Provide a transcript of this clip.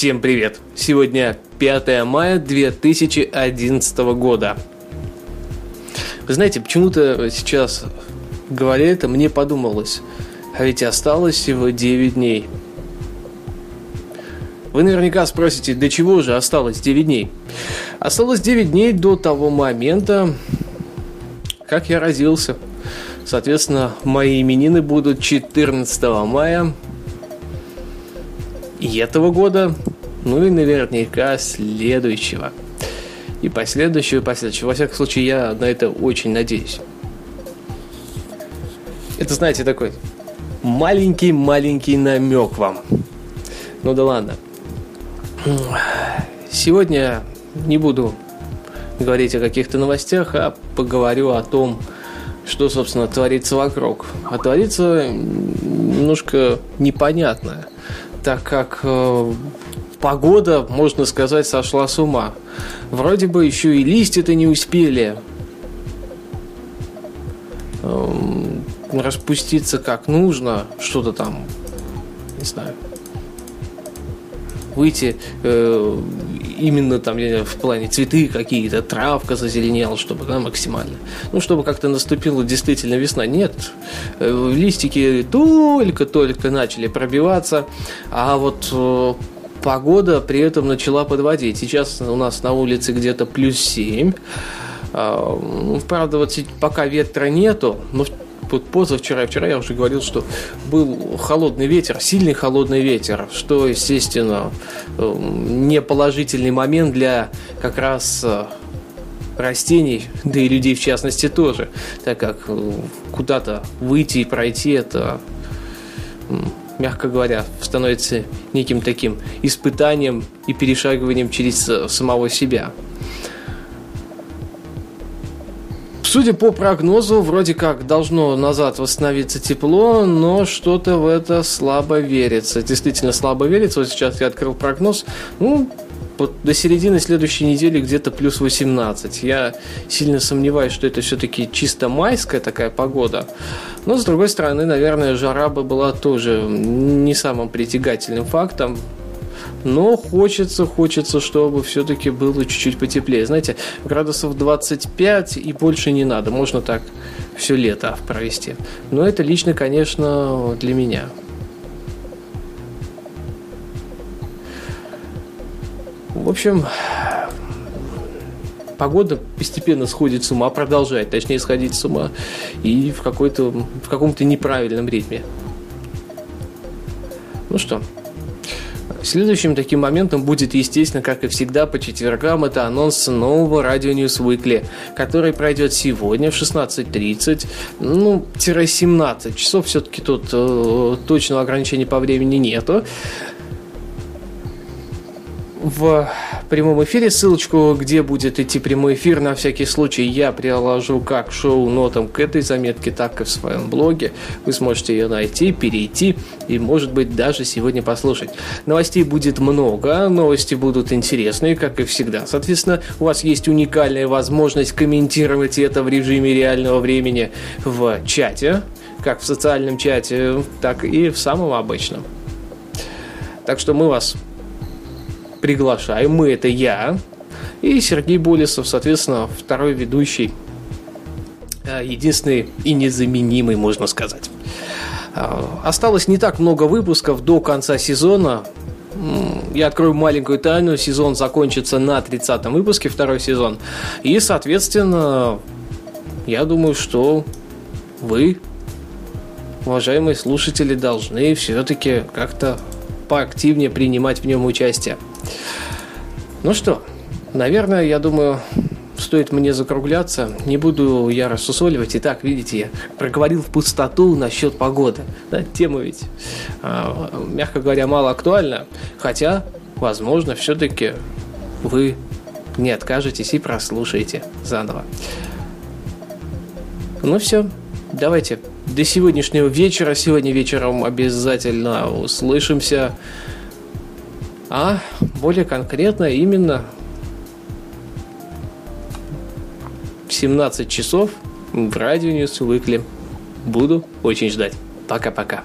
Всем привет! Сегодня 5 мая 2011 года. Вы знаете, почему-то сейчас, говоря это, мне подумалось, а ведь осталось всего 9 дней. Вы наверняка спросите, до чего же осталось 9 дней? Осталось 9 дней до того момента, как я родился. Соответственно, мои именины будут 14 мая и этого года, ну и наверняка следующего. И последующего, и последующего. Во всяком случае, я на это очень надеюсь. Это, знаете, такой маленький-маленький намек вам. Ну да ладно. Сегодня не буду говорить о каких-то новостях, а поговорю о том, что, собственно, творится вокруг. А творится немножко непонятное так как э, погода, можно сказать, сошла с ума. Вроде бы еще и листья-то не успели э, распуститься как нужно, что-то там, не знаю, выйти э, именно там в плане цветы какие-то, травка зазеленела, чтобы да, максимально. Ну, чтобы как-то наступила действительно весна. Нет, э, листики только-только начали пробиваться, а вот э, погода при этом начала подводить. Сейчас у нас на улице где-то плюс 7. А, ну, правда, вот пока ветра нету, но вот позавчера и вчера я уже говорил, что был холодный ветер, сильный холодный ветер, что, естественно, эм, не положительный момент для как раз э, растений, да и людей в частности тоже, так как э, куда-то выйти и пройти это мягко говоря, становится неким таким испытанием и перешагиванием через э, самого себя. Судя по прогнозу, вроде как должно назад восстановиться тепло, но что-то в это слабо верится. Действительно слабо верится. Вот сейчас я открыл прогноз. Ну, до середины следующей недели где-то плюс 18. Я сильно сомневаюсь, что это все-таки чисто майская такая погода. Но, с другой стороны, наверное, жара бы была тоже не самым притягательным фактом. Но хочется, хочется, чтобы все-таки было чуть-чуть потеплее. Знаете, градусов 25 и больше не надо. Можно так все лето провести. Но это лично, конечно, для меня. В общем, погода постепенно сходит с ума, продолжает, точнее, сходить с ума, и в, какой-то, в каком-то неправильном ритме. Ну что, Следующим таким моментом будет, естественно, как и всегда, по четвергам, это анонс нового радио News Weekly, который пройдет сегодня в 16.30, ну, 17 часов, все-таки тут э, точного ограничения по времени нету в прямом эфире. Ссылочку, где будет идти прямой эфир, на всякий случай я приложу как шоу-нотам к этой заметке, так и в своем блоге. Вы сможете ее найти, перейти и, может быть, даже сегодня послушать. Новостей будет много, новости будут интересные, как и всегда. Соответственно, у вас есть уникальная возможность комментировать это в режиме реального времени в чате, как в социальном чате, так и в самом обычном. Так что мы вас приглашаем. Мы это я и Сергей Болесов, соответственно, второй ведущий, э, единственный и незаменимый, можно сказать. Э, осталось не так много выпусков до конца сезона. Я открою маленькую тайну. Сезон закончится на 30-м выпуске, второй сезон. И, соответственно, я думаю, что вы, уважаемые слушатели, должны все-таки как-то поактивнее принимать в нем участие. Ну что, наверное, я думаю, стоит мне закругляться. Не буду я рассусоливать. Итак, видите, я проговорил в пустоту насчет погоды. Да, тема ведь, а, мягко говоря, мало актуальна. Хотя, возможно, все-таки вы не откажетесь и прослушаете заново. Ну все, давайте. До сегодняшнего вечера. Сегодня вечером обязательно услышимся а более конкретно именно в 17 часов в радио News Weekly. Буду очень ждать. Пока-пока.